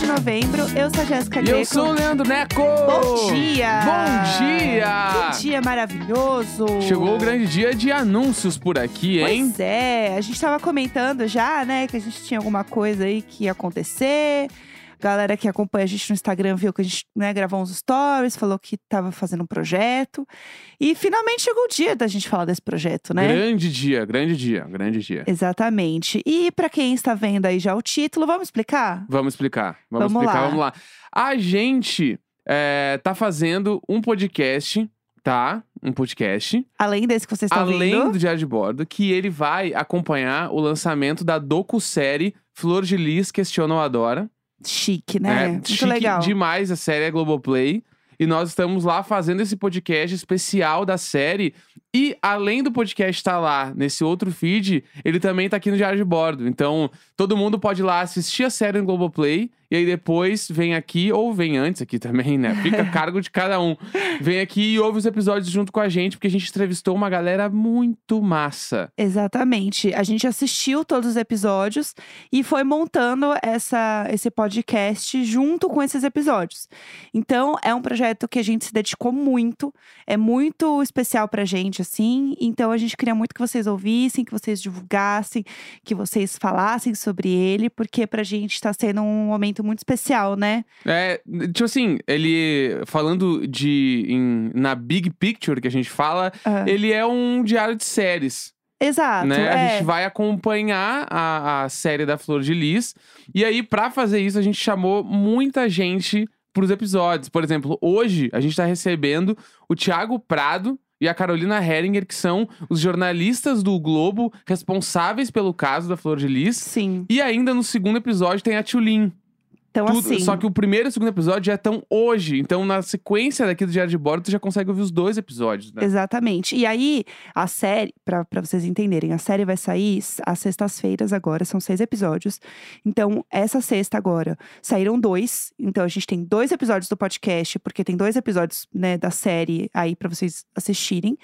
sexta-feira, 4 de novembro. Eu sou a Jéssica Greco. eu sou o Leandro Neco! Bom dia! Bom dia! Que dia maravilhoso! Chegou o grande dia de anúncios por aqui, hein? Pois é, a gente tava comentando já, né, que a gente tinha alguma coisa aí que ia acontecer. Galera que acompanha a gente no Instagram viu que a gente né, gravou uns stories, falou que tava fazendo um projeto. E finalmente chegou o dia da gente falar desse projeto, né? Grande dia, grande dia, grande dia. Exatamente. E pra quem está vendo aí já o título, vamos explicar? Vamos explicar. Vamos, Vamos explicar, lá. vamos lá. A gente é, tá fazendo um podcast, tá? Um podcast. Além desse que vocês estão além vendo. do Diário de Bordo, que ele vai acompanhar o lançamento da docu-série Flor de Lis Questiona ou Adora. Chique, né? É, Muito chique legal. demais a série é Globoplay. E nós estamos lá fazendo esse podcast especial da série. E além do podcast estar lá nesse outro feed, ele também tá aqui no Diário de Bordo. Então, todo mundo pode ir lá assistir a série no Globoplay. E aí depois vem aqui, ou vem antes aqui também, né? Fica a cargo de cada um. Vem aqui e ouve os episódios junto com a gente, porque a gente entrevistou uma galera muito massa. Exatamente. A gente assistiu todos os episódios e foi montando essa, esse podcast junto com esses episódios. Então, é um projeto que a gente se dedicou muito, é muito especial pra gente, assim. Então, a gente queria muito que vocês ouvissem, que vocês divulgassem, que vocês falassem sobre ele, porque pra gente tá sendo um momento muito especial, né? É, tipo assim, ele falando de em- na big picture que a gente fala, Ah, ele é um diário de séries, Exato. né? A é. gente vai acompanhar a, a série da Flor de Lis. E aí, pra fazer isso, a gente chamou muita gente pros episódios. Por exemplo, hoje a gente tá recebendo o Thiago Prado e a Carolina Heringer, que são os jornalistas do Globo responsáveis pelo caso da Flor de Lis. Sim. E ainda no segundo episódio tem a Tulin. Então, Tudo- assim. Só que o primeiro e o segundo episódio já estão hoje. Então, na sequência daqui do Diário de Bordo, tu já consegue ouvir os dois episódios, né? Exatamente. E aí, a série, pra pra vocês entenderem, a série vai sair às sextas-feiras agora, são seis episódios. Então, essa sexta agora, saíram dois. Então, a gente tem dois episódios do podcast, porque tem dois episódios, né, da série aí pra vocês assistirem.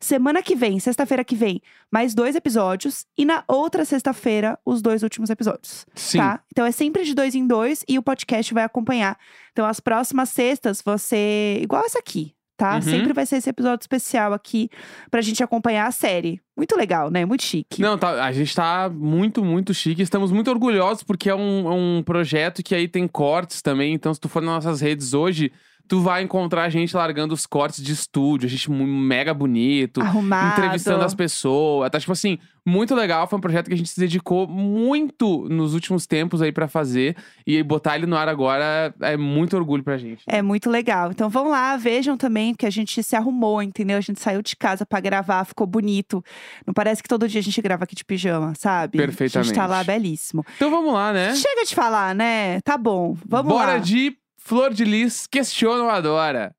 Semana que vem, sexta-feira que vem, mais dois episódios. E na outra sexta-feira, os dois últimos episódios. Sim. Tá? Então é sempre de dois em dois e o podcast vai acompanhar. Então as próximas sextas você. igual essa aqui, tá? Uhum. Sempre vai ser esse episódio especial aqui pra gente acompanhar a série. Muito legal, né? Muito chique. Não, tá, a gente tá muito, muito chique. Estamos muito orgulhosos porque é um, é um projeto que aí tem cortes também. Então, se tu for nas nossas redes hoje, tu vai encontrar a gente largando os cortes de estúdio. A gente mega bonito. Arrumado. Entrevistando as pessoas. Tá, tipo assim, muito legal. Foi um projeto que a gente se dedicou muito nos últimos tempos aí pra fazer. E botar ele no ar agora é muito orgulho pra gente. É muito legal. Então vão lá, vejam também, porque a gente se arrumou, entendeu? A gente saiu de casa pra gravar, ficou bonito. Não parece que todo dia a gente grava aqui de pijama, sabe? A gente tá Perfeitamente. lá belíssimo. Então vamos lá, né? Chega de falar, né? Tá bom. Vamos Bora lá. de Flor de Lis, questiona ou adora.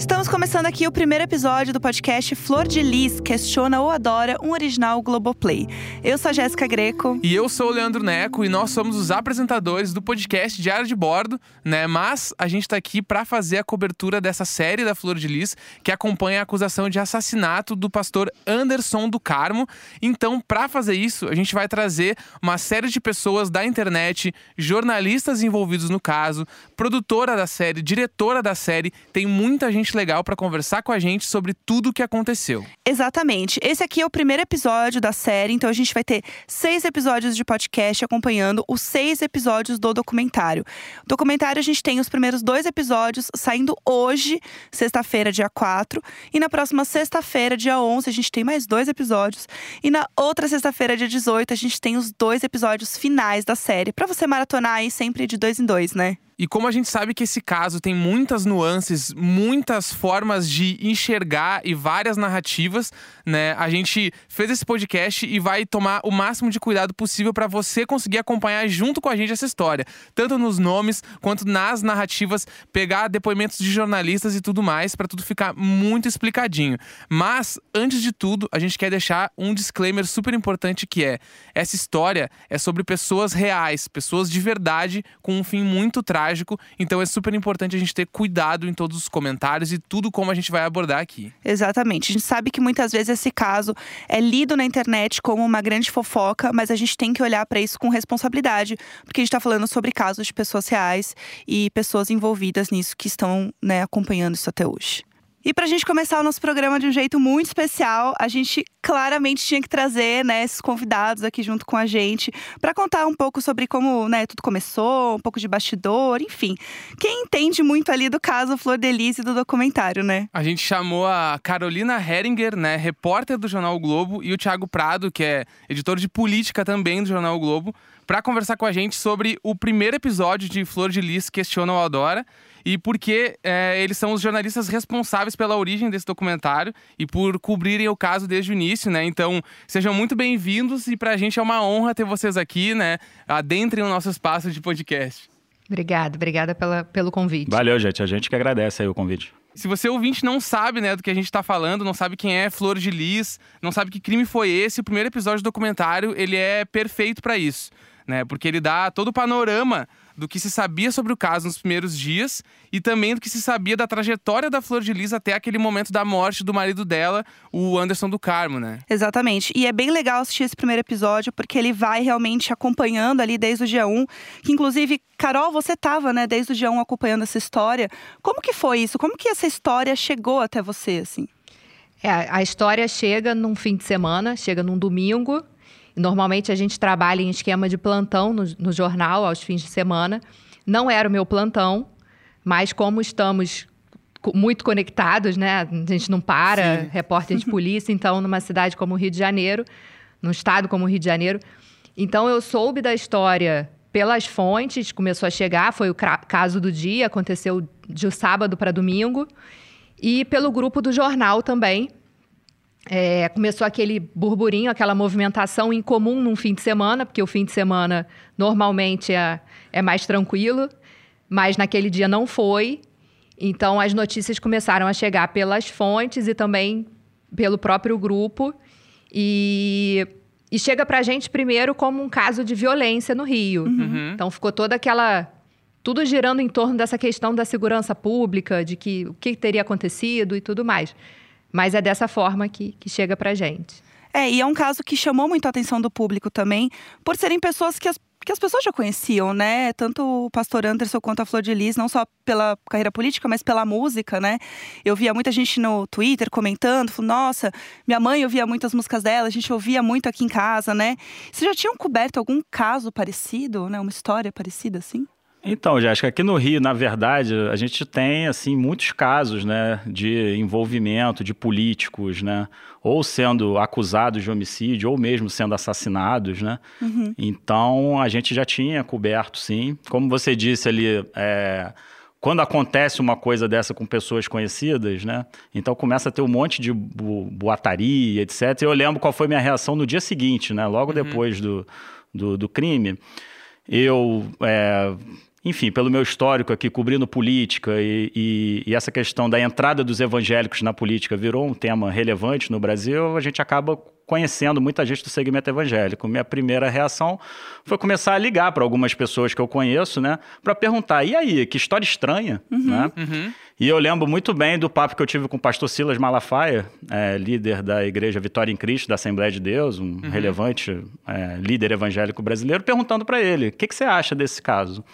Estamos começando aqui o primeiro episódio do podcast Flor de Lis Questiona ou Adora, um original Globoplay. Eu sou a Jéssica Greco. E eu sou o Leandro Neco e nós somos os apresentadores do podcast Diário de Bordo, né? Mas a gente tá aqui pra fazer a cobertura dessa série da Flor de Lis, que acompanha a acusação de assassinato do pastor Anderson do Carmo. Então, pra fazer isso, a gente vai trazer uma série de pessoas da internet, jornalistas envolvidos no caso, produtora da série, diretora da série, tem muita gente legal pra conversar com a gente sobre tudo o que aconteceu. Exatamente. Esse aqui é o primeiro episódio da série, então a gente vai ter seis episódios de podcast acompanhando os seis episódios do documentário. Documentário a gente tem os primeiros dois episódios saindo hoje, sexta-feira, dia 4. E na próxima sexta-feira, dia 11, a gente tem mais dois episódios. E na outra sexta-feira, dia 18, a gente tem os dois episódios finais da série. Pra você maratonar aí sempre de dois em dois, né? E como a gente sabe que esse caso tem muitas nuances, muitas formas de enxergar e várias narrativas, né? A gente fez esse podcast e vai tomar o máximo de cuidado possível para você conseguir acompanhar junto com a gente essa história, tanto nos nomes quanto nas narrativas, pegar depoimentos de jornalistas e tudo mais para tudo ficar muito explicadinho. Mas antes de tudo, a gente quer deixar um disclaimer super importante que é: essa história é sobre pessoas reais, pessoas de verdade com um fim muito trágico trágico. Então é super importante a gente ter cuidado em todos os comentários e tudo como a gente vai abordar aqui. Exatamente. A gente sabe que muitas vezes esse caso é lido na internet como uma grande fofoca, mas a gente tem que olhar para isso com responsabilidade, porque a gente está falando sobre casos de pessoas reais e pessoas envolvidas nisso que estão né, acompanhando isso até hoje. E para a gente começar o nosso programa de um jeito muito especial, a gente claramente tinha que trazer né, esses convidados aqui junto com a gente para contar um pouco sobre como né, tudo começou, um pouco de bastidor, enfim. Quem entende muito ali do caso Flor Delise do documentário, né? A gente chamou a Carolina Heringer, né, repórter do Jornal o Globo, e o Thiago Prado, que é editor de política também do Jornal o Globo, para conversar com a gente sobre o primeiro episódio de Flor de Lis Questiona o Adora e porque é, eles são os jornalistas responsáveis pela origem desse documentário e por cobrirem o caso desde o início, né? Então, sejam muito bem-vindos e pra gente é uma honra ter vocês aqui, né? Adentrem o nosso espaço de podcast. Obrigada, obrigada pela, pelo convite. Valeu, gente. A gente que agradece aí o convite. Se você ouvinte não sabe, né, do que a gente está falando, não sabe quem é Flor de Lis, não sabe que crime foi esse, o primeiro episódio do documentário, ele é perfeito para isso, né? Porque ele dá todo o panorama do que se sabia sobre o caso nos primeiros dias e também do que se sabia da trajetória da Flor de Lis até aquele momento da morte do marido dela, o Anderson do Carmo, né? Exatamente. E é bem legal assistir esse primeiro episódio porque ele vai realmente acompanhando ali desde o dia 1, que inclusive, Carol, você estava, né, desde o dia 1 acompanhando essa história. Como que foi isso? Como que essa história chegou até você, assim? É, a história chega num fim de semana, chega num domingo. Normalmente a gente trabalha em esquema de plantão no, no jornal aos fins de semana. Não era o meu plantão, mas como estamos muito conectados, né? A gente não para, Sim. repórter de polícia, então numa cidade como o Rio de Janeiro, num estado como o Rio de Janeiro. Então eu soube da história pelas fontes, começou a chegar, foi o caso do dia, aconteceu de sábado para domingo, e pelo grupo do jornal também, é, começou aquele burburinho, aquela movimentação incomum num fim de semana, porque o fim de semana normalmente é, é mais tranquilo, mas naquele dia não foi. Então as notícias começaram a chegar pelas fontes e também pelo próprio grupo. E, e chega pra gente primeiro como um caso de violência no Rio. Uhum. Então ficou toda aquela. Tudo girando em torno dessa questão da segurança pública, de que o que teria acontecido e tudo mais. Mas é dessa forma que, que chega pra gente. É, e é um caso que chamou muito a atenção do público também, por serem pessoas que as, que as pessoas já conheciam, né? Tanto o pastor Anderson quanto a Flor de Lis, não só pela carreira política, mas pela música, né? Eu via muita gente no Twitter comentando, falando, nossa, minha mãe ouvia muitas músicas dela, a gente ouvia muito aqui em casa, né? Vocês já tinham coberto algum caso parecido, né? Uma história parecida assim? Então, Jéssica, aqui no Rio, na verdade, a gente tem assim muitos casos, né, de envolvimento de políticos, né, ou sendo acusados de homicídio ou mesmo sendo assassinados, né. Uhum. Então, a gente já tinha coberto, sim. Como você disse ali, é, quando acontece uma coisa dessa com pessoas conhecidas, né? Então começa a ter um monte de boataria, etc. E eu lembro qual foi minha reação no dia seguinte, né? Logo uhum. depois do, do, do crime. Eu é, enfim, pelo meu histórico aqui cobrindo política e, e, e, essa questão da entrada dos evangélicos na política virou um tema relevante no Brasil, a gente acaba conhecendo muita gente do segmento evangélico. Minha primeira reação foi começar a ligar para algumas pessoas que eu conheço, né, para perguntar: e aí, que história estranha, uhum, né? Uhum. E eu lembro muito bem do papo que eu tive com o pastor Silas Malafaia, é, líder da Igreja Vitória em Cristo, da Assembleia de Deus, um uhum. relevante é, líder evangélico brasileiro, perguntando para ele: o que, que você acha desse caso?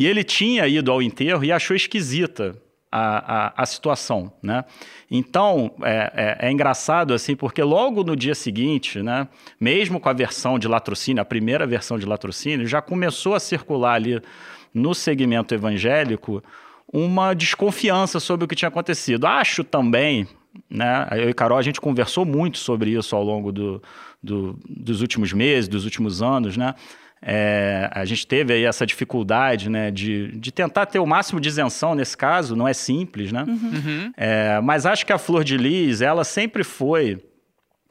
E ele tinha ido ao enterro e achou esquisita a, a, a situação, né? Então, é, é, é, engraçado, assim, porque logo no dia seguinte, né, mesmo com a versão de latrocínio, a primeira versão de latrocínio, já começou a circular ali no segmento evangélico uma desconfiança sobre o que tinha acontecido. Acho também, né, eu e Carol, a gente conversou muito sobre isso ao longo do, do, dos últimos meses, dos últimos anos, né? É, a gente teve aí essa dificuldade né, de, de tentar ter o máximo de isenção nesse caso, não é simples, né? Uhum. uhum. É, mas acho que a Flor de Lis, ela sempre foi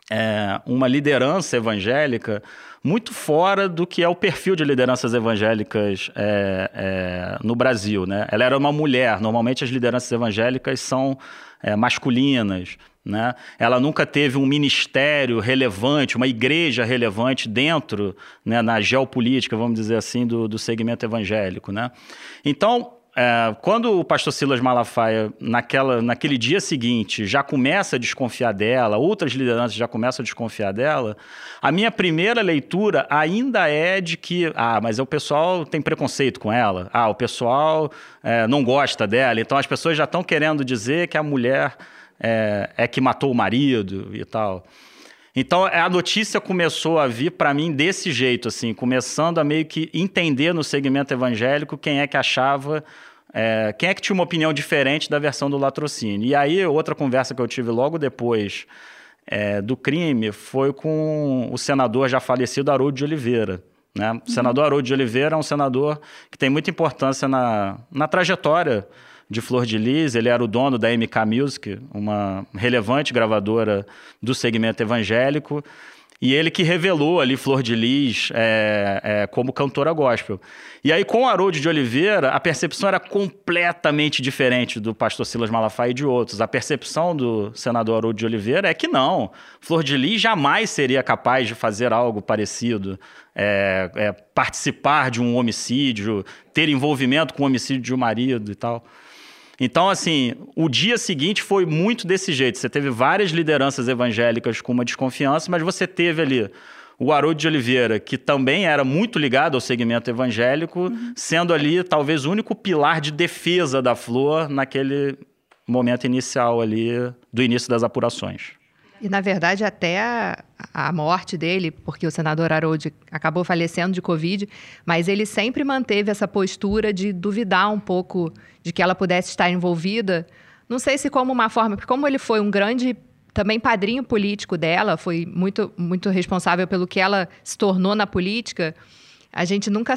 é, uma liderança evangélica muito fora do que é o perfil de lideranças evangélicas é, é, no Brasil. Né? Ela era uma mulher, normalmente as lideranças evangélicas são é, masculinas. Né? Ela nunca teve um ministério relevante, uma igreja relevante dentro, né, na geopolítica, vamos dizer assim, do, do segmento evangélico. Né? Então, é, quando o pastor Silas Malafaia, naquela, naquele dia seguinte, já começa a desconfiar dela, outras lideranças já começam a desconfiar dela, a minha primeira leitura ainda é de que, ah, mas o pessoal tem preconceito com ela, ah, o pessoal é, não gosta dela, então as pessoas já estão querendo dizer que a mulher é, é que matou o marido e tal. Então a notícia começou a vir para mim desse jeito, assim, começando a meio que entender no segmento evangélico quem é que achava, é, quem é que tinha uma opinião diferente da versão do latrocínio. E aí outra conversa que eu tive logo depois é, do crime foi com o senador já falecido Haroldo de Oliveira. Né? O senador Haroldo de Oliveira é um senador que tem muita importância na, na trajetória de Flor de Lis, ele era o dono da MK Music, uma relevante gravadora do segmento evangélico, e ele que revelou ali Flor de Lis é, é, como cantora gospel. E aí, com Haroldo de Oliveira, a percepção era completamente diferente do pastor Silas Malafaia e de outros. A percepção do senador Haroldo de Oliveira é que não, Flor de Lis jamais seria capaz de fazer algo parecido, é, é participar de um homicídio, ter envolvimento com o homicídio de um marido e tal. Então, assim, o dia seguinte foi muito desse jeito. Você teve várias lideranças evangélicas com uma desconfiança, mas você teve ali o Haroldo de Oliveira, que também era muito ligado ao segmento evangélico, uhum. sendo ali talvez o único pilar de defesa da Flor naquele momento inicial ali, do início das apurações. E, na verdade, até a, a, morte dele, porque o senador Harold acabou falecendo de Covid, mas ele sempre manteve essa postura de duvidar um pouco de que ela pudesse estar envolvida. Não sei se como uma forma, porque como ele foi um grande também padrinho político dela, foi muito, muito responsável pelo que ela se tornou na política, a gente nunca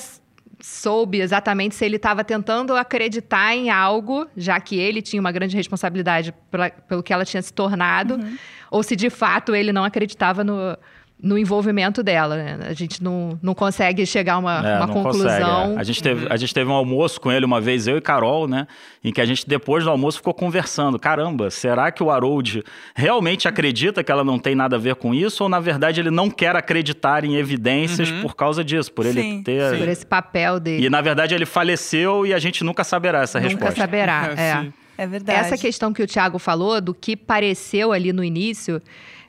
soube exatamente se ele estava tentando acreditar em algo, já que ele tinha uma grande responsabilidade pela, pelo que ela tinha se tornado, uhum. ou se de fato ele não acreditava no, no envolvimento dela. Né? A gente não, não consegue chegar a uma, é, uma conclusão. Consegue, é. a, gente teve, a gente teve um almoço com ele uma vez, eu e Carol, né? Em que a gente, depois do almoço, ficou conversando. Caramba, será que o Harold realmente acredita que ela não tem nada a ver com isso? Ou, na verdade, ele não quer acreditar em evidências uhum. por causa disso? Por sim, ele ter... Sim. Por esse papel dele. E, na verdade, ele faleceu e a gente nunca saberá essa nunca resposta. Nunca saberá, é. É verdade. Essa questão que o Tiago falou, do que pareceu ali no início...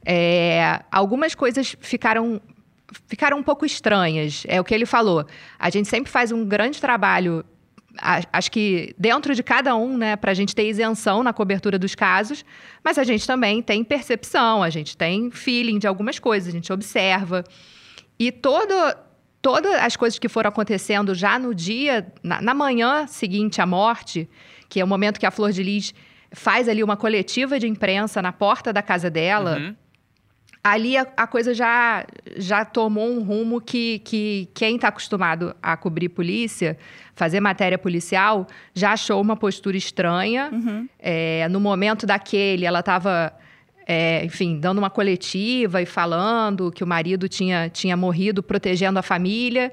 É, algumas coisas ficaram ficaram um pouco estranhas. É o que ele falou. A gente sempre faz um grande trabalho acho que dentro de cada um, né, para a gente ter isenção na cobertura dos casos, mas a gente também tem percepção, a gente tem feeling de algumas coisas, a gente observa. E todo, todas as coisas que foram acontecendo já no dia, na, na manhã seguinte à morte, que é o momento que a Flor de Lis faz ali uma coletiva de imprensa na porta da casa dela. Uhum ali a, a, coisa já, já tomou um rumo que, que quem está acostumado a cobrir polícia, fazer matéria policial, já achou uma postura estranha. Uhum. É, no momento daquele, ela estava, é, enfim, dando uma coletiva e falando que o marido tinha, tinha morrido protegendo a família.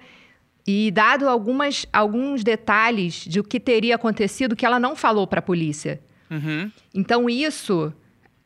E dado algumas, alguns detalhes de o que teria acontecido que ela não falou para a polícia. Uhum. Então, isso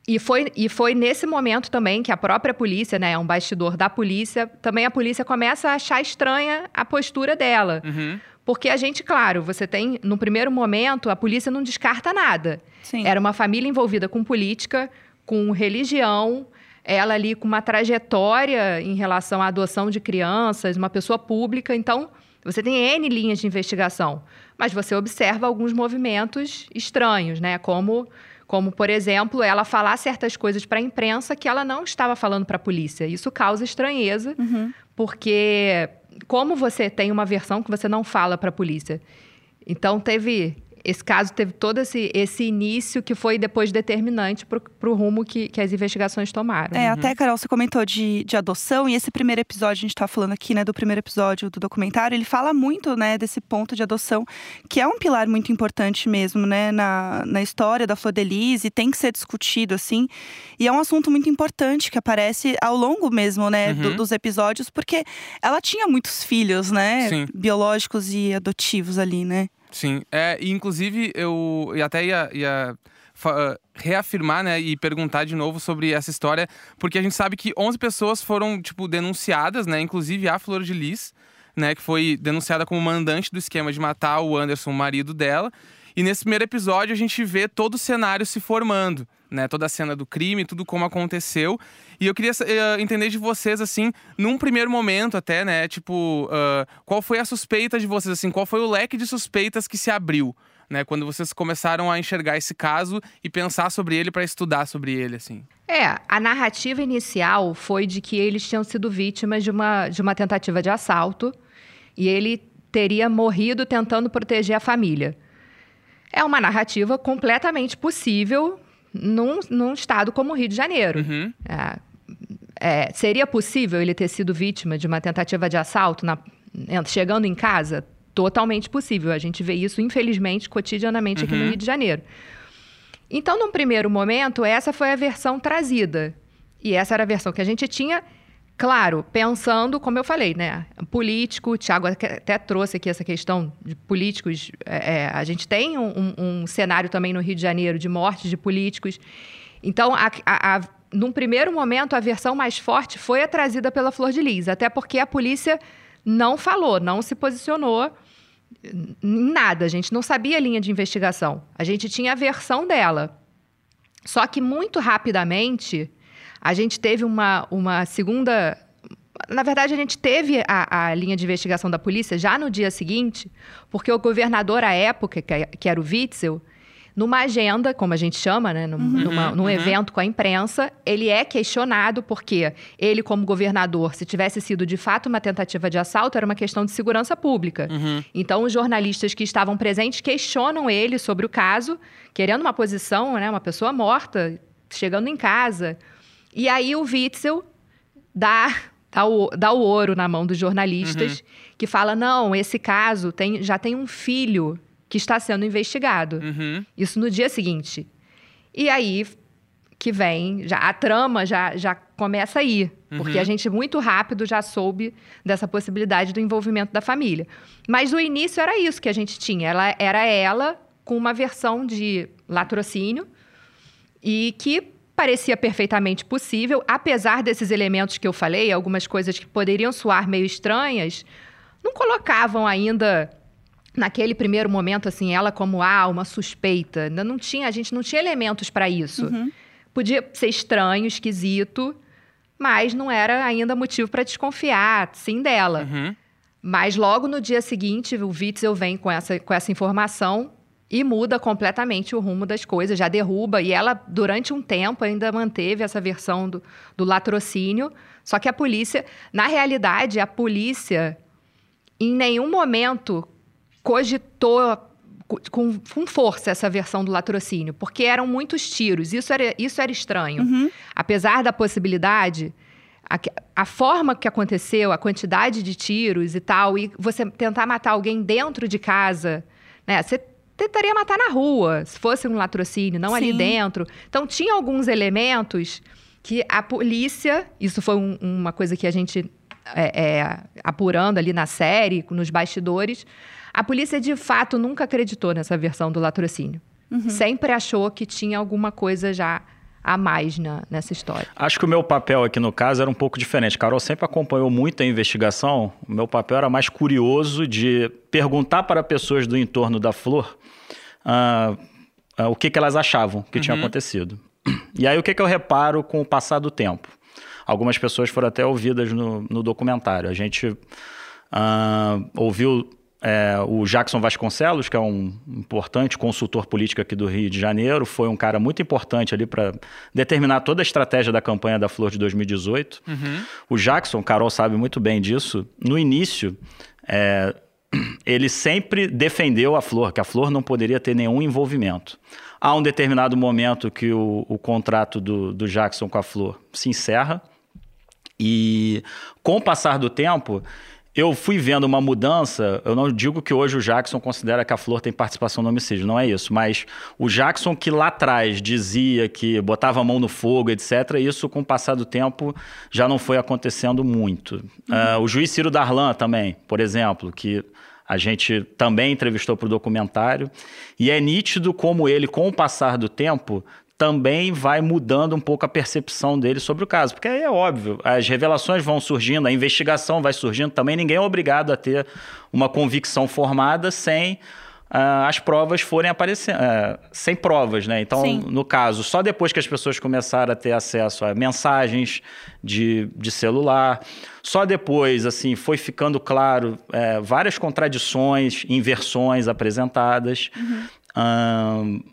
e foi, e foi nesse momento também que a própria polícia, né, é um bastidor da polícia, também a polícia começa a achar estranha a postura dela. Uhum. Porque a gente, claro, você tem, no primeiro momento, a polícia não descarta nada. Sim. Era uma família envolvida com política, com religião, ela ali com uma trajetória em relação à adoção de crianças, uma pessoa pública. Então, você tem N linhas de investigação. Mas você observa alguns movimentos estranhos, né? Como como, por exemplo, ela falar certas coisas para a imprensa que ela não estava falando para a polícia. Isso causa estranheza, uhum. porque como você tem uma versão que você não fala para a polícia? Então, teve esse caso teve todo esse, esse início que foi depois determinante para o rumo que, que as investigações tomaram. É, até, Carol, você comentou de, de adoção, e esse primeiro episódio, a gente tá falando aqui, né, do primeiro episódio do documentário, ele fala muito, né, desse ponto de adoção, que é um pilar muito importante mesmo, né, na, na história da Flor de Lis, e tem que ser discutido, assim. E é um assunto muito importante que aparece ao longo mesmo, né, Uhum. do- dos episódios, porque ela tinha muitos filhos, né, Sim. biológicos e adotivos ali, né. Sim, é, e inclusive eu até ia, ia fa- reafirmar, né, e perguntar de novo sobre essa história, porque a gente sabe que 11 pessoas foram, tipo, denunciadas, né, inclusive a Flor de Lis, né, que foi denunciada como mandante do esquema de matar o Anderson, o marido dela. E nesse primeiro episódio a gente vê todo o cenário se formando, né, toda a cena do crime, tudo como aconteceu. E eu queria eh, entender de vocês, assim, num primeiro momento até, né? Tipo, ah, qual foi a suspeita de vocês, assim? Qual foi o leque de suspeitas que se abriu, né? Quando vocês começaram a enxergar esse caso e pensar sobre ele para estudar sobre ele, assim. É, a narrativa inicial foi de que eles tinham sido vítimas de uma, de uma tentativa de assalto e ele teria morrido tentando proteger a família. É uma narrativa completamente possível num, num estado como o Rio de Janeiro. Uhum. É, é, seria possível ele ter sido vítima de uma tentativa de assalto na- chegando em casa? Totalmente possível. A gente vê isso, infelizmente, cotidianamente aqui no Uhum. Rio de Janeiro. Então, num primeiro momento, essa foi a versão trazida. E essa era a versão que a gente tinha, claro, pensando, como eu falei, né? Político, o Thiago até trouxe aqui essa questão de políticos. é, é, a gente tem um, um- um cenário também no Rio de Janeiro de mortes de políticos. Então, a, a- a- num primeiro momento, a versão mais forte foi a trazida pela Flor de Lis, até porque a polícia não falou, não se posicionou em nada. A gente não sabia a linha de investigação. A gente tinha a versão dela. Só que muito rapidamente a gente teve uma, uma segunda. Na verdade, a gente teve a, a linha de investigação da polícia já no dia seguinte, porque o governador à época, que era o Witzel, numa agenda, como a gente chama, né, num, numa- num uhum. evento com a imprensa, ele é questionado porque ele, como governador, se tivesse sido de fato uma tentativa de assalto, era uma questão de segurança pública. Uhum. Então, os jornalistas que estavam presentes questionam ele sobre o caso, querendo uma posição, né, uma pessoa morta, chegando em casa. E aí o Witzel dá, dá, o, dá o ouro na mão dos jornalistas, que fala: não, esse caso tem, já tem um filho que está sendo investigado. Uhum. Isso no dia seguinte. E aí que vem, já, a trama já, já começa aí. Porque a gente muito rápido já soube dessa possibilidade do envolvimento da família. Mas no início era isso que a gente tinha. Ela, era ela com uma versão de latrocínio e que parecia perfeitamente possível, apesar desses elementos que eu falei, algumas coisas que poderiam soar meio estranhas, não colocavam ainda naquele primeiro momento assim ela como ah, uma suspeita. Ainda não tinha, a gente não tinha elementos para isso. Podia ser estranho, esquisito, mas não era ainda motivo para desconfiar, sim dela. Uhum. Mas logo no dia seguinte, o Witzel vem com essa, com essa informação e muda completamente o rumo das coisas, já derruba. E ela, durante um tempo, ainda manteve essa versão do, do latrocínio. Só que a polícia, na realidade, a polícia em nenhum momento cogitou co- com, com força essa versão do latrocínio, porque eram muitos tiros. Isso era, isso era estranho. Uhum. Apesar da possibilidade, a, a forma que aconteceu, a quantidade de tiros e tal, e você tentar matar alguém dentro de casa, né? Você tentaria matar na rua, se fosse um latrocínio, não ali Sim. dentro. Então, tinha alguns elementos que a polícia, isso foi um- uma coisa que a gente é, é, apurando ali na série, nos bastidores, a polícia de fato nunca acreditou nessa versão do latrocínio. Sempre achou que tinha alguma coisa já a mais na- nessa história. Acho que o meu papel aqui no caso era um pouco diferente. Carol sempre acompanhou muito a investigação. O meu papel era mais curioso de perguntar para pessoas do entorno da Flor ah, ah, o que, que elas achavam que tinha acontecido. E aí o que, que eu reparo com o passar do tempo? Algumas pessoas foram até ouvidas no, no documentário. A gente ah, ouviu é, o Jackson Vasconcelos, que é um importante consultor político aqui do Rio de Janeiro, foi um cara muito importante ali para determinar toda a estratégia da campanha da Flor de 2018. O Jackson, Carol sabe muito bem disso, no início, é, ele sempre defendeu a Flor, que a Flor não poderia ter nenhum envolvimento. Há um determinado momento que o, o contrato do, do Jackson com a Flor se encerra, e com o passar do tempo, eu fui vendo uma mudança. Eu não digo que hoje o Jackson considera que a Flor tem participação no homicídio, não é isso. Mas o Jackson que lá atrás dizia que botava a mão no fogo, etc., isso com o passar do tempo já não foi acontecendo muito. Uhum. Uh, o juiz Ciro Darlan também, por exemplo, que a gente também entrevistou para o documentário. E é nítido como ele, com o passar do tempo, também vai mudando um pouco a percepção dele sobre o caso. Porque aí é óbvio, as revelações vão surgindo, a investigação vai surgindo, também ninguém é obrigado a ter uma convicção formada sem uh, as provas forem aparecendo, uh, sem provas, né? Então, Sim. no caso, só depois que as pessoas começaram a ter acesso a mensagens de, de celular, só depois, assim, foi ficando claro uh, várias contradições, inversões apresentadas. Uhum.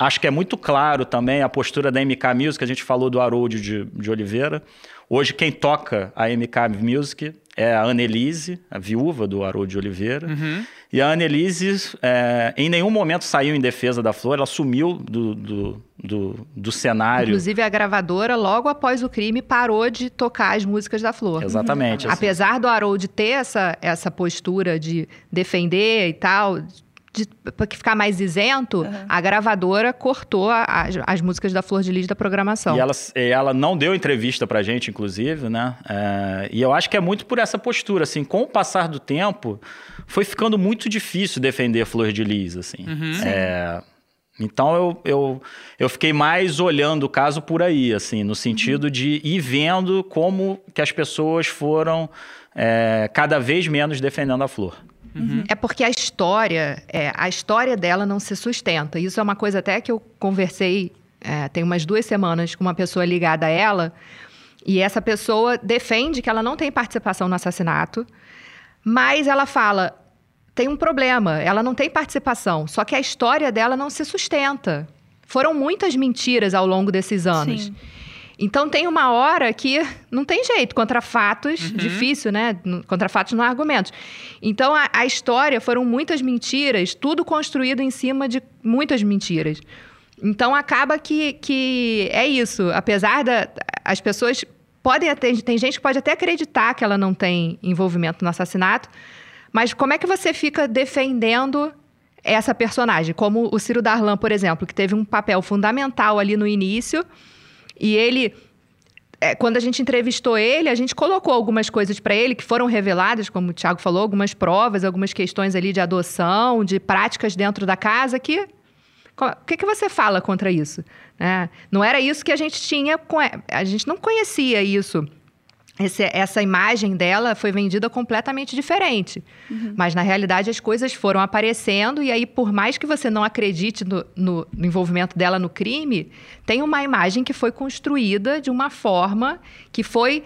Acho que é muito claro também a postura da MK Music, a gente falou do Harold de, de Oliveira. Hoje, quem toca a MK Music é a Annelise, a viúva do Harold de Oliveira. Uhum. E a Annelise, é, em nenhum momento saiu em defesa da Flor, ela sumiu do, do, do, do, cenário. Inclusive, a gravadora, logo após o crime, parou de tocar as músicas da Flor. Exatamente. Uhum. Assim. Apesar do Harold ter essa, essa postura de defender e tal, para ficar mais isento, uhum. a gravadora cortou a, a, as músicas da Flor de Lis da programação. E ela, ela não deu entrevista pra gente, inclusive, né? É, e eu acho que é muito por essa postura, assim, com o passar do tempo, foi ficando muito difícil defender a Flor de Lis, assim. Uhum. É, então eu, eu, eu fiquei mais olhando o caso por aí, assim, no sentido uhum. de ir vendo como que as pessoas foram é, cada vez menos defendendo a Flor. Uhum. É porque a história, é, a história dela não se sustenta. Isso é uma coisa até que eu conversei é, tem umas duas semanas com uma pessoa ligada a ela. E essa pessoa defende que ela não tem participação no assassinato, mas ela fala: tem um problema, ela não tem participação, só que a história dela não se sustenta. Foram muitas mentiras ao longo desses anos. Sim. Então tem uma hora que não tem jeito, contra fatos, uhum. difícil, né? Contra fatos não há argumentos. Então a, a, história foram muitas mentiras, tudo construído em cima de muitas mentiras. Então acaba que, que é isso. Apesar da. As pessoas podem até. Tem gente que pode até acreditar que ela não tem envolvimento no assassinato, mas como é que você fica defendendo essa personagem? Como o Ciro Darlan, por exemplo, que teve um papel fundamental ali no início e ele é, quando a gente entrevistou ele, a gente colocou algumas coisas para ele que foram reveladas, como o Tiago falou, algumas provas, algumas questões ali de adoção, de práticas dentro da casa que o que, que você fala contra isso? É, não era isso que a gente tinha, a gente não conhecia isso esse, essa imagem dela foi vendida completamente diferente. Uhum. Mas, na realidade, as coisas foram aparecendo, e aí, por mais que você não acredite no, no, no, envolvimento dela no crime, tem uma imagem que foi construída de uma forma que foi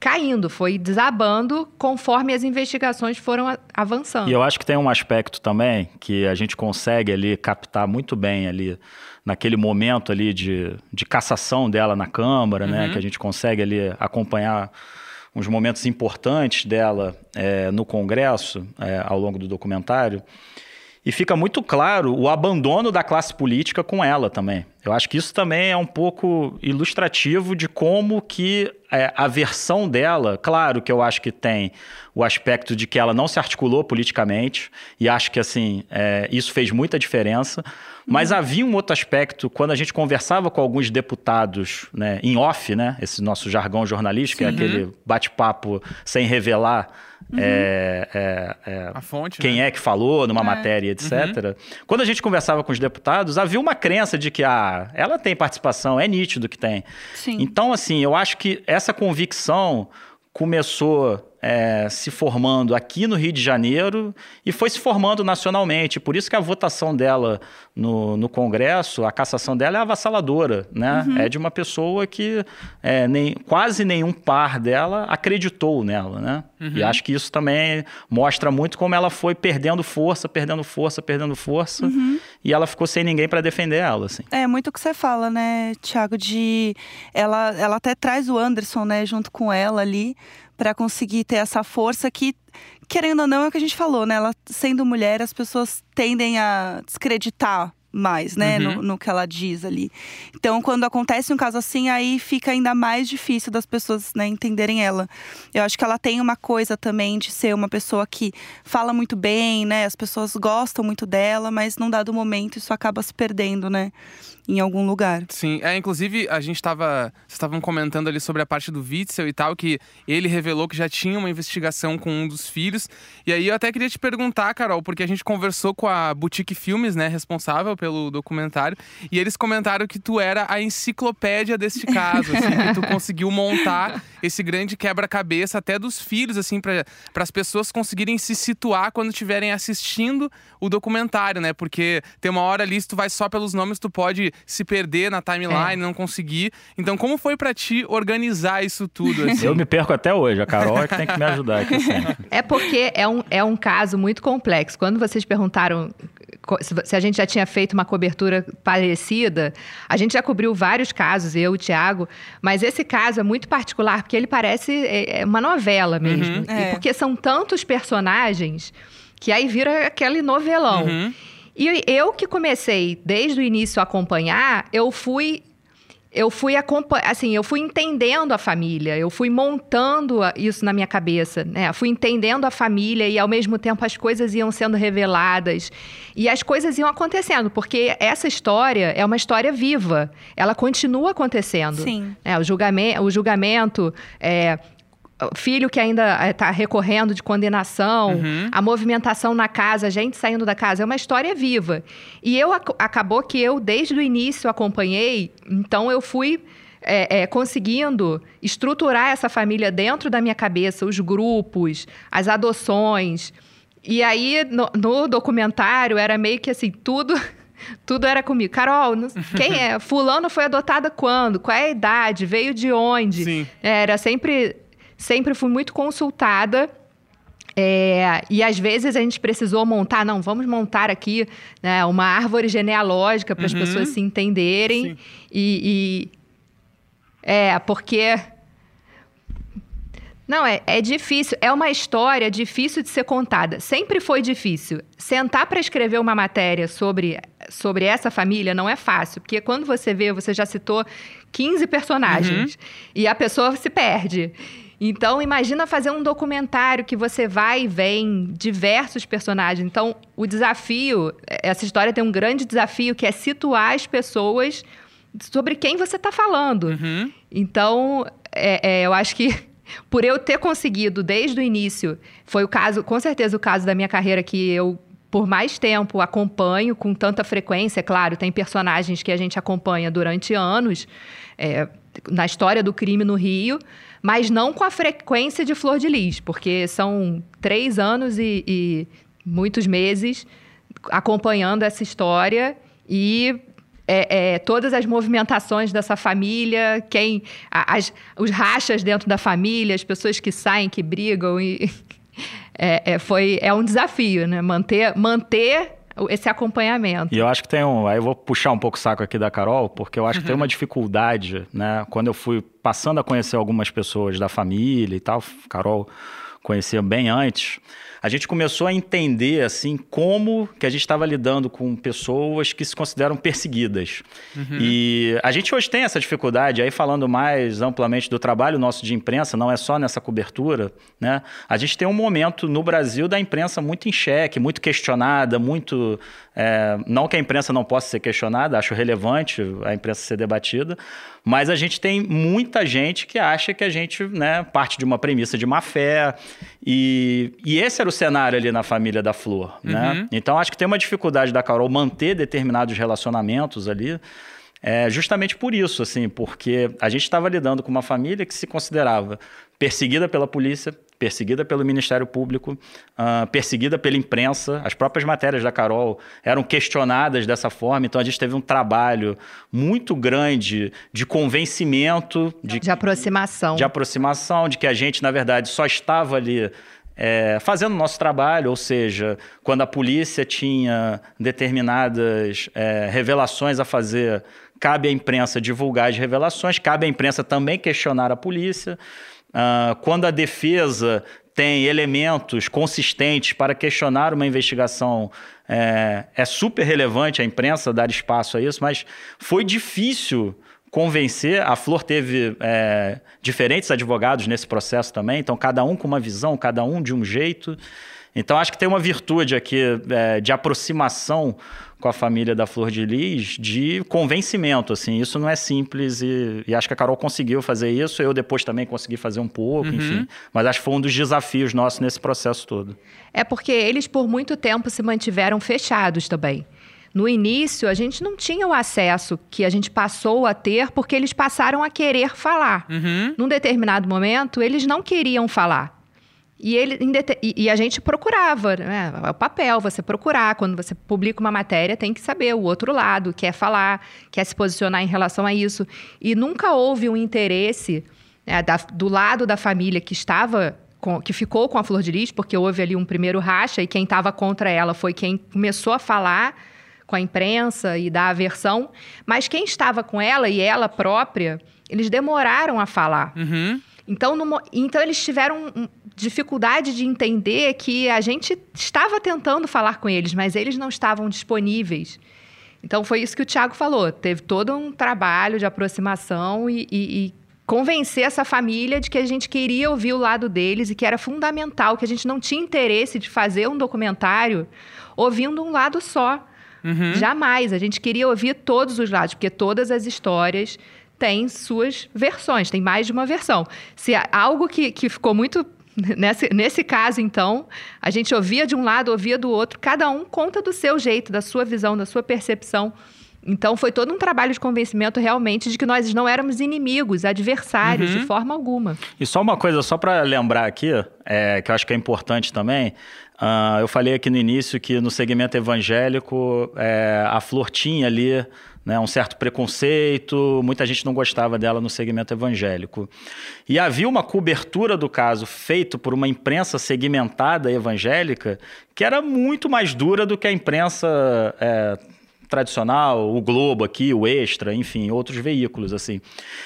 caindo, foi desabando conforme as investigações foram avançando. E eu acho que tem um aspecto também que a gente consegue ali captar muito bem ali naquele momento ali de, de cassação dela na Câmara, né, uhum. né? Que a gente consegue ali acompanhar uns momentos importantes dela é, no Congresso é, ao longo do documentário. E fica muito claro o abandono da classe política com ela também. Eu acho que isso também é um pouco ilustrativo de como que é, a versão dela, claro que eu acho que tem o aspecto de que ela não se articulou politicamente, e acho que assim, é, isso fez muita diferença, mas uhum. havia um outro aspecto, quando a gente conversava com alguns deputados né, em off, né, esse nosso jargão jornalístico, Sim. é aquele bate-papo sem revelar Uhum. É, é, é, a fonte, quem né? é que falou numa é. matéria, etc. Uhum. Quando a gente conversava com os deputados, havia uma crença de que ah, ela tem participação, é nítido que tem. Sim. Então, assim, eu acho que essa convicção começou é, se formando aqui no Rio de Janeiro e foi se formando nacionalmente. Por isso que a votação dela no, no Congresso, a cassação dela é avassaladora, né? Uhum. É de uma pessoa que é, nem, quase nenhum par dela acreditou nela, né? Uhum. E acho que isso também mostra muito como ela foi perdendo força, perdendo força, perdendo força, uhum. e ela ficou sem ninguém para defender ela, assim. É muito o que você fala, né, Tiago, de ela, ela até traz o Anderson, né, junto com ela ali, para conseguir ter essa força que querendo ou não, é o que a gente falou, né? Ela sendo mulher, as pessoas tendem a descreditar mais, né, Uhum. no, no que ela diz ali. Então, quando acontece um caso assim, aí fica ainda mais difícil das pessoas, né, entenderem ela. Eu acho que ela tem uma coisa também de ser uma pessoa que fala muito bem, né, as pessoas gostam muito dela, mas num dado momento isso acaba se perdendo, né, em algum lugar. Sim, é, inclusive a gente tava. Vocês estavam comentando ali sobre a parte do Witzel e tal, que ele revelou que já tinha uma investigação com um dos filhos. E aí eu até queria te perguntar, Carol, porque a gente conversou com a Boutique Filmes, né, responsável pelo documentário, e eles comentaram que tu era a enciclopédia deste caso, assim, que tu conseguiu montar esse grande quebra-cabeça até dos filhos, assim, para as pessoas conseguirem se situar quando estiverem assistindo o documentário, né? Porque tem uma hora ali, se tu vai só pelos nomes, tu pode se perder na timeline, não conseguir. Então, como foi pra ti organizar isso tudo? Assim? Eu me perco até hoje. A Carol é que tem que me ajudar aqui sempre. É porque é um, é um caso muito complexo. Quando vocês perguntaram se a gente já tinha feito uma cobertura parecida, a gente já cobriu vários casos, eu, o Tiago, mas esse caso é muito particular porque ele parece é, é uma novela mesmo. E É. porque são tantos personagens que aí vira aquele novelão. Uhum. E eu que comecei desde o início a acompanhar, eu fui eu fui assim, eu fui entendendo a família, eu fui montando isso na minha cabeça, né? Fui entendendo a família e ao mesmo tempo as coisas iam sendo reveladas e as coisas iam acontecendo, porque essa história é uma história viva, ela continua acontecendo. Sim. É, o julgamento, o julgamento é, filho que ainda está recorrendo de condenação, a movimentação na casa, a gente saindo da casa, é uma história viva. E eu ac- acabou que eu, desde o início, acompanhei, então eu fui é, é, conseguindo estruturar essa família dentro da minha cabeça, os grupos, as adoções. E aí, no, no documentário, era meio que assim, tudo. Tudo era comigo. Carol, não- quem é? Fulano foi adotada quando? Qual é a idade? Veio de onde? Sim. Era sempre, sempre fui muito consultada. É, e às vezes a gente precisou montar, não, vamos montar aqui né, uma árvore genealógica para as Uhum. pessoas se entenderem. Sim. E, e- é, porque. Não, é, é difícil. É uma história difícil de ser contada. Sempre foi difícil. Sentar para escrever uma matéria sobre, sobre essa família não é fácil. Porque quando você vê, você já citou 15 personagens. E a pessoa se perde. Então, imagina fazer um documentário que você vai e vem diversos personagens. Então, o desafio, essa história tem um grande desafio que é situar as pessoas sobre quem você está falando. Uhum. Então, é, é, eu acho que por eu ter conseguido desde o início, foi o caso, com certeza o caso da minha carreira que eu por mais tempo acompanho com tanta frequência, é claro, tem personagens que a gente acompanha durante anos é, na história do crime no Rio, mas não com a frequência de Flor de Lis, porque são três anos e, e muitos meses acompanhando essa história e é, é, todas as movimentações dessa família, quem as, os rachas dentro da família, as pessoas que saem, que brigam e é, é, foi é um desafio, né? Manter manter esse acompanhamento. E eu acho que tem um. Aí eu vou puxar um pouco o saco aqui da Carol, porque eu acho que tem uma dificuldade, né? Quando eu fui passando a conhecer algumas pessoas da família e tal, Carol conhecia bem antes. A gente começou a entender assim como que a gente estava lidando com pessoas que se consideram perseguidas. E a gente hoje tem essa dificuldade, aí falando mais amplamente do trabalho nosso de imprensa, não é só nessa cobertura, né? A gente tem um momento no Brasil da imprensa muito em xeque, muito questionada, muito. é, não que a imprensa não possa ser questionada, acho relevante a imprensa ser debatida, mas a gente tem muita gente que acha que a gente né, parte de uma premissa de má fé. E, e esse era o cenário ali na família da Flor. Né? Uhum. Então acho que tem uma dificuldade da Carol manter determinados relacionamentos ali. É justamente por isso, assim, porque a gente estava lidando com uma família que se considerava perseguida pela polícia, perseguida pelo Ministério Público, ah, perseguida pela imprensa. As próprias matérias da Carol eram questionadas dessa forma, então a gente teve um trabalho muito grande de convencimento, de, De aproximação. de aproximação, de que a gente, na verdade, só estava ali é, fazendo o nosso trabalho, ou seja, quando a polícia tinha determinadas é, revelações a fazer, cabe à imprensa divulgar as revelações, cabe à imprensa também questionar a polícia. Ah, quando a defesa tem elementos consistentes para questionar uma investigação, é, é super relevante a imprensa dar espaço a isso, mas foi difícil convencer. A Flor teve é, diferentes advogados nesse processo também, então cada um com uma visão, cada um de um jeito. Então acho que tem uma virtude aqui é, de aproximação com a família da Flor de Lis de convencimento, assim. Isso não é simples e, e, acho que a Carol conseguiu fazer isso. Eu depois também consegui fazer um pouco, uhum. enfim. Mas acho que foi um dos desafios nossos nesse processo todo. É porque eles por muito tempo se mantiveram fechados também. No início, a gente não tinha o acesso que a gente passou a ter porque eles passaram a querer falar. Uhum. Num determinado momento, eles não queriam falar. E, ele, e, a gente procurava, né? É o papel, você procurar. Quando você publica uma matéria, tem que saber o outro lado, quer falar, quer se posicionar em relação a isso. E nunca houve um interesse né, da, do lado da família que estava. Com, que ficou com a Flor de Lis, porque houve ali um primeiro racha e quem estava contra ela foi quem começou a falar com a imprensa e dar a versão. Mas quem estava com ela e ela própria, eles demoraram a falar. Uhum. Então, no, então eles tiveram dificuldade de entender que a gente estava tentando falar com eles, mas eles não estavam disponíveis. Então foi isso que o Tiago falou. Teve todo um trabalho de aproximação e, e, e, convencer essa família de que a gente queria ouvir o lado deles e que era fundamental, que a gente não tinha interesse de fazer um documentário ouvindo um lado só. Uhum. Jamais. A gente queria ouvir todos os lados, porque todas as histórias tem suas versões, tem mais de uma versão. Se algo que, que ficou muito. Nesse, nesse caso, então, a gente ouvia de um lado, ouvia do outro, cada um conta do seu jeito, da sua visão, da sua percepção. Então, foi todo um trabalho de convencimento realmente de que nós não éramos inimigos, adversários, uhum. de forma alguma. E só uma coisa, só para lembrar aqui, é, que eu acho que é importante também. Uh, eu falei aqui no início que no segmento evangélico, é, a Flor tinha ali né, um certo preconceito, muita gente não gostava dela no segmento evangélico. E havia uma cobertura do caso feito por uma imprensa segmentada evangélica que era muito mais dura do que a imprensa é, tradicional, o Globo aqui, o Extra, enfim, outros veículos assim.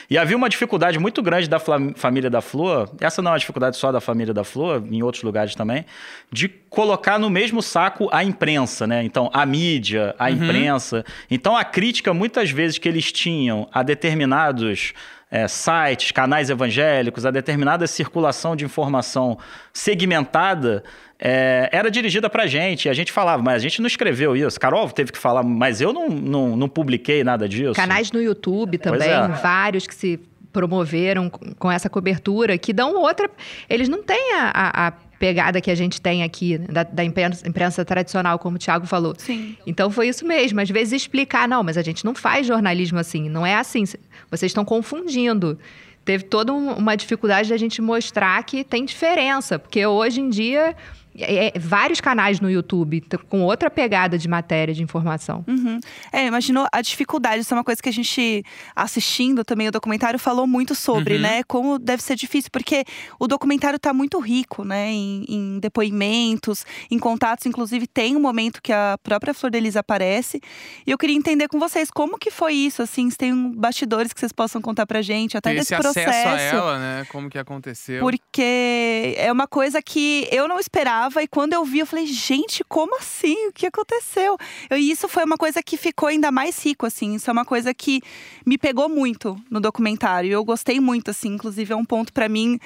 E havia uma dificuldade muito grande da família da Flor, essa não é uma dificuldade só da família da Flor, em outros lugares também, de colocar no mesmo saco a imprensa, né? Então, a mídia, a uhum. imprensa. Então, a crítica muitas vezes que eles tinham a determinados é, sites, canais evangélicos, a determinada circulação de informação segmentada é, era dirigida para a gente. A gente falava, mas a gente não escreveu isso. Carol teve que falar, mas eu não, não, não publiquei nada disso. Canais no YouTube também, é. vários que se promoveram com essa cobertura, que dão outra. Eles não têm a, a pegada que a gente tem aqui, da, da imprensa, imprensa, tradicional, como o Thiago falou. Sim. Então foi isso mesmo. Às vezes explicar, não, mas a gente não faz jornalismo assim, não é assim. Vocês estão confundindo teve toda uma dificuldade da gente mostrar que tem diferença, porque hoje em dia é, vários canais no YouTube com outra pegada de matéria, de informação. Uhum. É, imaginou a dificuldade. Isso é uma coisa que a gente, assistindo também o documentário, falou muito sobre, uhum. né? Como deve ser difícil, porque o documentário está muito rico, né? Em, em, depoimentos, em contatos. Inclusive, tem um momento que a própria Flor Delis aparece. E eu queria entender com vocês como que foi isso, assim, se tem um bastidores que vocês possam contar pra gente, até desse processo. acesso a ela, né? Como que aconteceu. Porque é uma coisa que eu não esperava e quando eu vi, eu falei, gente, como assim? O que aconteceu? E isso foi uma coisa que ficou ainda mais rico, assim. Isso é uma coisa que me pegou muito no documentário. Eu gostei muito, assim. Inclusive, é um ponto para mim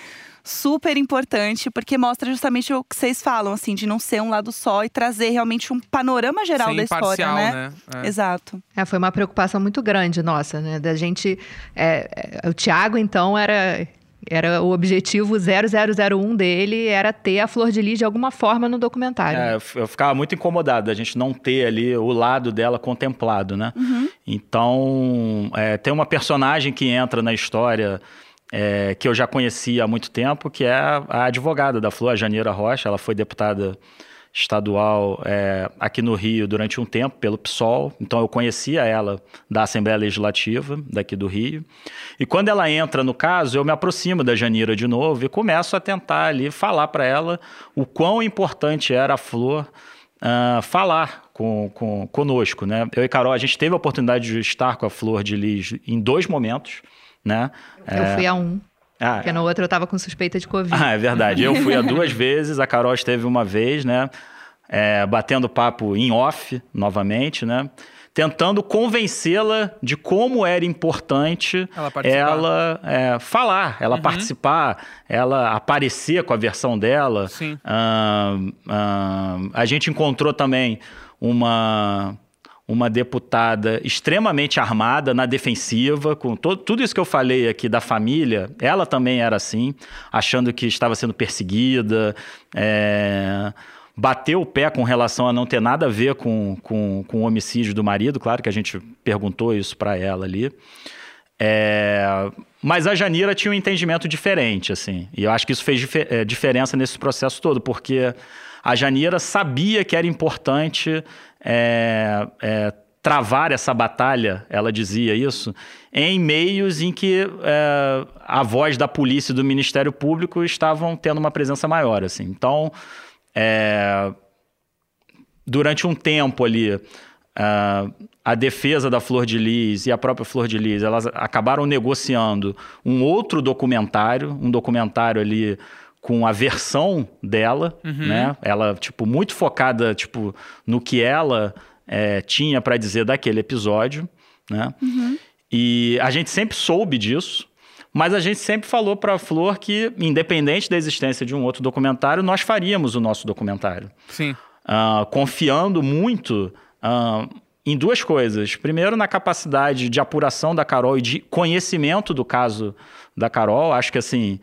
super importante, porque mostra justamente o que vocês falam, assim, de não ser um lado só e trazer realmente um panorama geral da história, né? né? É. Exato. É, foi uma preocupação muito grande nossa, né? Da gente. É, é o Tiago, então, era era o objetivo 0001 dele era ter a Flor de Lis de alguma forma no documentário. É, eu ficava muito incomodado a gente não ter ali o lado dela contemplado, né? Uhum. Então, é, tem uma personagem que entra na história é, que eu já conhecia há muito tempo, que é a, a advogada da Flor, a Janeira Rocha. Ela foi deputada estadual é, aqui no Rio durante um tempo pelo PSOL, então eu conhecia ela da Assembleia Legislativa daqui do Rio. E quando ela entra no caso, eu me aproximo da Janira de novo e começo a tentar ali falar para ela o quão importante era a Flor uh, falar com, com, conosco. Né? Eu e Carol, a gente teve a oportunidade de estar com a Flor de Lis em dois momentos. Né? Eu é, fui a um. Ah, Porque no outro eu tava com suspeita de Covid. Ah, é verdade. Eu fui a duas vezes, a Carol esteve uma vez, né? É, batendo papo em off novamente, né? Tentando convencê-la de como era importante Ela participar. ela, é, falar, ela participar, ela aparecer com a versão dela. Sim. A gente encontrou também uma uma deputada extremamente armada na defensiva, com tudo isso que eu falei aqui da família, ela também era assim, achando que estava sendo perseguida, é, bateu o pé com relação a não ter nada a ver com, com, com o homicídio do marido, claro que a gente perguntou isso para ela ali. É, mas a Janira tinha um entendimento diferente, assim. E eu acho que isso fez dife- é, diferença nesse processo todo, porque a Janira sabia que era importante é, é, travar essa batalha, ela dizia isso, em meios em que é, a voz da polícia e do Ministério Público estavam tendo uma presença maior, assim. Então, é, durante um tempo ali, ah, a defesa da Flor de Lis e a própria Flor de Lis, elas acabaram negociando um outro documentário, um documentário ali com a versão dela, né? Ela, tipo, muito focada, tipo, no que ela eh, tinha para dizer daquele episódio, né? E a gente sempre soube disso, mas a gente sempre falou para a Flor que, independente da existência de um outro documentário, nós faríamos o nosso documentário. Sim. Ah, confiando muito ah, em duas coisas. Primeiro, na capacidade de apuração da Carol e de conhecimento do caso da Carol. Acho que assim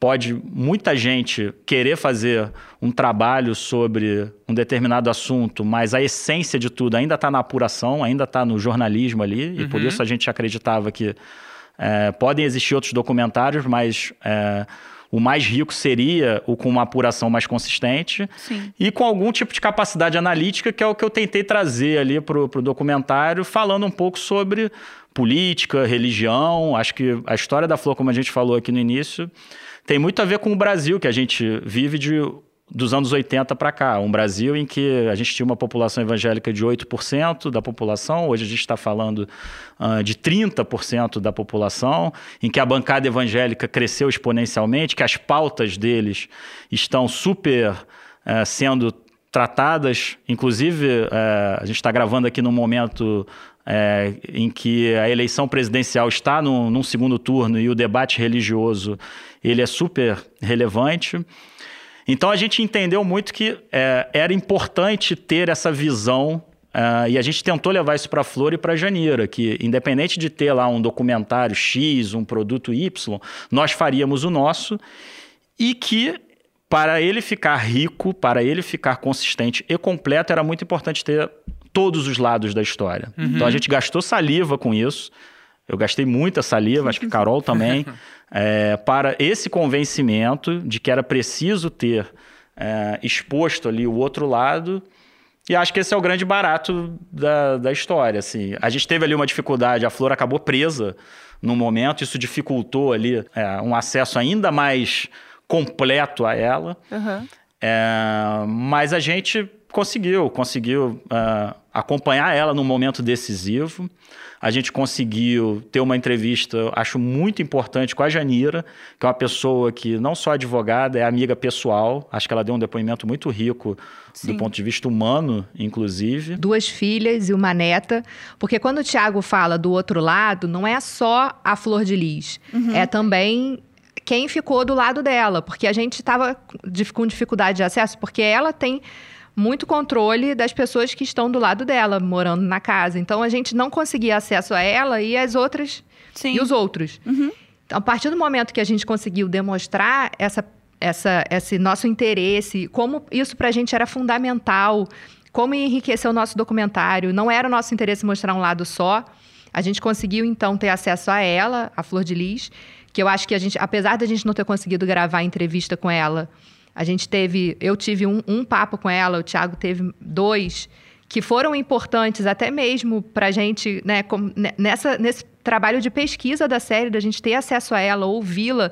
pode muita gente querer fazer um trabalho sobre um determinado assunto, mas a essência de tudo ainda está na apuração, ainda está no jornalismo ali, e por isso a gente acreditava que é, podem existir outros documentários, mas é, o mais rico seria o com uma apuração mais consistente Sim. e com algum tipo de capacidade analítica, que é o que eu tentei trazer ali para o documentário, falando um pouco sobre política, religião. Acho que a história da Flor, como a gente falou aqui no início, tem muito a ver com o Brasil que a gente vive de, dos anos 80 para cá. Um Brasil em que a gente tinha uma população evangélica de 8% da população, hoje a gente está falando ah, de 30% da população, em que a bancada evangélica cresceu exponencialmente, que as pautas deles estão super eh, sendo tratadas, inclusive eh, a gente está gravando aqui num momento é, em que a eleição presidencial está num, num segundo turno e o debate religioso ele é super relevante. Então a gente entendeu muito que é, era importante ter essa visão é, e a gente tentou levar isso para a Flor e para a Janira, que independente de ter lá um documentário X, um produto Y, nós faríamos o nosso e que para ele ficar rico, para ele ficar consistente e completo, era muito importante ter todos os lados da história. Então a gente gastou saliva com isso. Eu gastei muita saliva, acho que Carol também, é, para esse convencimento de que era preciso ter é, exposto ali o outro lado. E acho que esse é o grande barato da, da história. Assim. A gente teve ali uma dificuldade, a Flor acabou presa no momento, isso dificultou ali é, um acesso ainda mais completo a ela. Aham. É, mas a gente conseguiu, conseguiu ah, acompanhar ela num momento decisivo. A gente conseguiu ter uma entrevista, acho muito importante, com a Janira, que é uma pessoa que não só é advogada, é amiga pessoal. Acho que ela deu um depoimento muito rico Sim. do ponto de vista humano, inclusive. duas filhas e uma neta. Porque quando o Tiago fala do outro lado, não é só a Flor de Lis. É também quem ficou do lado dela. Porque a gente estava com dificuldade de acesso, porque ela tem muito controle das pessoas que estão do lado dela, morando na casa. Então a gente não conseguia acesso a ela e as outras Sim. e os outros. Então, a partir do momento que a gente conseguiu demonstrar essa, essa, esse nosso interesse, como isso pra gente era fundamental, como enriquecer o nosso documentário, não era o nosso interesse mostrar um lado só. A gente conseguiu, então, ter acesso a ela, a Flor de Lis, que eu acho que a gente, apesar da gente não ter conseguido gravar a entrevista com ela, a gente teve, eu tive um, um papo com ela, o Thiago teve dois, que foram importantes até mesmo pra gente, né, como- ne- nessa, nesse trabalho de pesquisa da série, da gente ter acesso a ela, ouvi-la,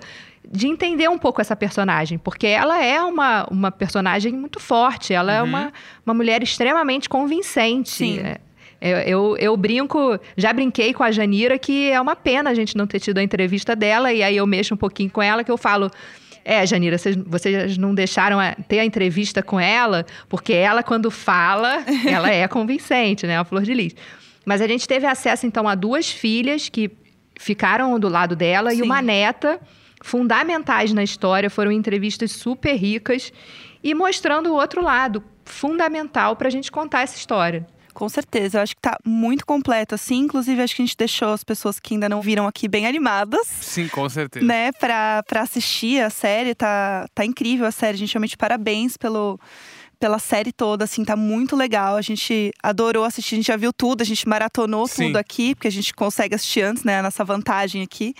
de entender um pouco essa personagem, porque ela é uma, uma personagem muito forte, ela é uma, uma mulher extremamente convincente. Sim. É, Eu, eu, eu, brinco, já brinquei com a Janira que é uma pena a gente não ter tido a entrevista dela, e aí eu mexo um pouquinho com ela, que eu falo. É, Janira, vocês, vocês não deixaram a, ter a entrevista com ela, porque ela, quando fala, ela é convincente, né? A Flor de Lis. Mas a gente teve acesso, então, a duas filhas que ficaram do lado dela Sim. e uma neta, fundamentais na história, foram entrevistas super ricas e mostrando o outro lado, fundamental para a gente contar essa história. Com certeza, eu acho que tá muito completo, assim. Inclusive, acho que a gente deixou as pessoas que ainda não viram aqui bem animadas. Sim, com certeza. Né, pra, pra assistir a série. Tá, tá incrível a série, gente. Realmente, parabéns pelo pela série toda, assim, tá muito legal. A gente adorou assistir, a gente já viu tudo, a gente maratonou Sim. tudo aqui, porque a gente consegue assistir antes, né? A nossa vantagem aqui.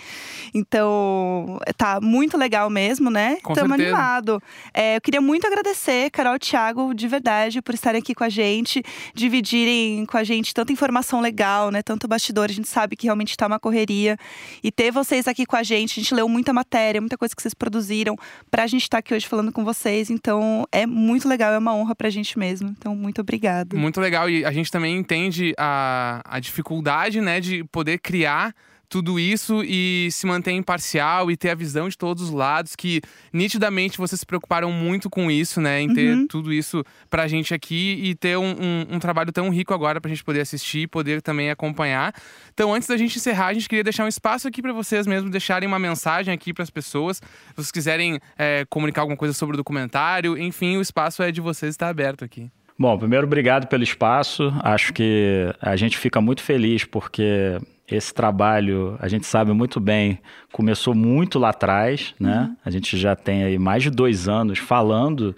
Então, tá muito legal mesmo, né? Com Tamo certeza. animado. É, eu queria muito agradecer, Carol e Thiago, de verdade, por estarem aqui com a gente, dividirem com a gente tanta informação legal, né? Tanto bastidor, a gente sabe que realmente tá uma correria. E ter vocês aqui com a gente, a gente leu muita matéria, muita coisa que vocês produziram pra gente estar tá aqui hoje falando com vocês. Então, é muito legal, é uma honra pra gente mesmo. Então, muito obrigada. Muito legal. E a gente também entende a, a dificuldade, né, de poder criar tudo isso e se manter imparcial e ter a visão de todos os lados, que nitidamente vocês se preocuparam muito com isso, né? Em ter uhum. tudo isso pra gente aqui e ter um, um, um, trabalho tão rico agora pra gente poder assistir e poder também acompanhar. Então, antes da gente encerrar, a gente queria deixar um espaço aqui para vocês mesmo deixarem uma mensagem aqui para as pessoas. Se vocês quiserem é, comunicar alguma coisa sobre o documentário, enfim, o espaço é de vocês, está aberto aqui. Bom, primeiro, obrigado pelo espaço. Acho que a gente fica muito feliz porque esse trabalho, a gente sabe muito bem, começou muito lá atrás, né? Uhum. A gente já tem aí mais de dois anos falando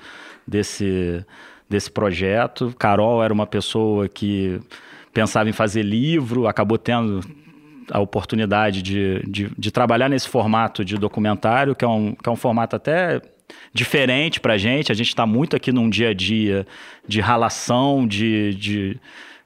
desse, desse projeto. Carol era uma pessoa que pensava em fazer livro, acabou tendo a oportunidade de, de, de trabalhar nesse formato de documentário, que é um, que é um formato até diferente para a gente. A gente está muito aqui num dia a dia de ralação, de, de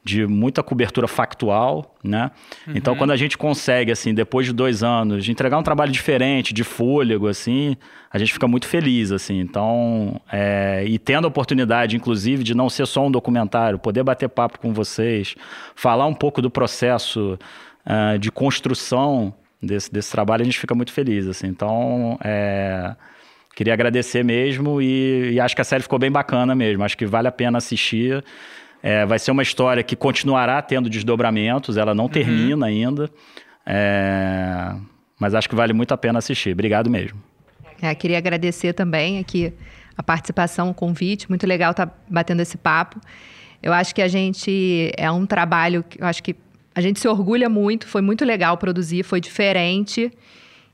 de muita cobertura factual, né? Uhum. Então, quando a gente consegue, assim, depois de dois anos, de entregar um trabalho diferente, de fôlego, assim, a gente fica muito feliz, assim. Então, é, e tendo a oportunidade, inclusive, de não ser só um documentário, poder bater papo com vocês, falar um pouco do processo uh, de construção desse, desse trabalho, a gente fica muito feliz, assim. Então, é, queria agradecer mesmo e, e acho que a série ficou bem bacana mesmo. Acho que vale a pena assistir. É, vai ser uma história que continuará tendo desdobramentos, ela não uhum. termina ainda. É, mas acho que vale muito a pena assistir. Obrigado mesmo. É, queria agradecer também aqui a participação, o convite. Muito legal estar tá batendo esse papo. Eu acho que a gente é um trabalho que eu acho que a gente se orgulha muito. Foi muito legal produzir, foi diferente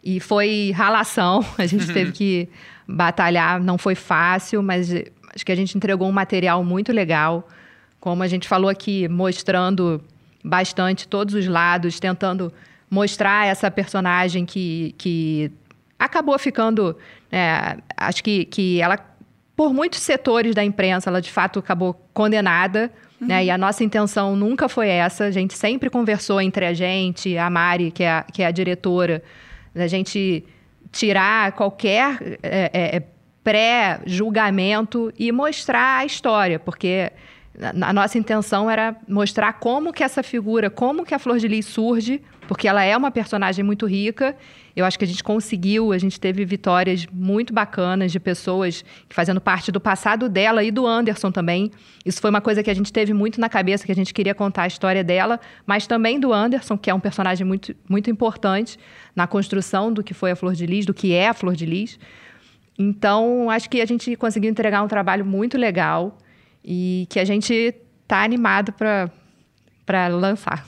e foi ralação. A gente teve que batalhar, não foi fácil, mas acho que a gente entregou um material muito legal como a gente falou aqui, mostrando bastante todos os lados, tentando mostrar essa personagem que, que acabou ficando. É, acho que, que ela, por muitos setores da imprensa, ela de fato acabou condenada. Uhum. Né? E a nossa intenção nunca foi essa. A gente sempre conversou entre a gente, a Mari, que é a, que é a diretora, a gente tirar qualquer é, é, pré-julgamento e mostrar a história, porque a nossa intenção era mostrar como que essa figura, como que a Flor de Lis surge, porque ela é uma personagem muito rica. Eu acho que a gente conseguiu, a gente teve vitórias muito bacanas de pessoas fazendo parte do passado dela e do Anderson também. Isso foi uma coisa que a gente teve muito na cabeça, que a gente queria contar a história dela, mas também do Anderson, que é um personagem muito, muito importante na construção do que foi a Flor de Lis, do que é a Flor de Lis. Então, acho que a gente conseguiu entregar um trabalho muito legal e que a gente tá animado para lançar.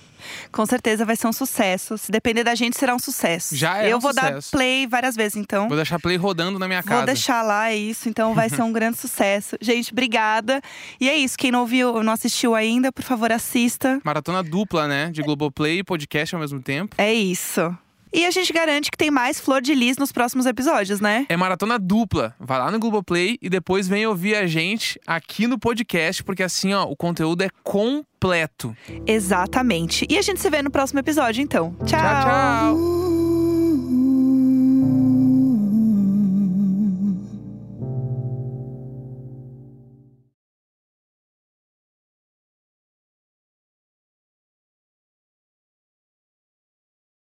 Com certeza vai ser um sucesso. Se depender da gente, será um sucesso. Já é Eu um vou sucesso. dar play várias vezes, então. Vou deixar play rodando na minha casa. Vou deixar lá, é isso. Então vai ser um grande sucesso. Gente, obrigada. E é isso. Quem não ouviu, não assistiu ainda, por favor, assista. Maratona dupla, né? De Globoplay e podcast ao mesmo tempo. É isso. E a gente garante que tem mais Flor de Lis nos próximos episódios, né? É maratona dupla. Vai lá no Globoplay e depois vem ouvir a gente aqui no podcast, porque assim, ó, o conteúdo é completo. Exatamente. E a gente se vê no próximo episódio, então. Tchau, tchau. tchau.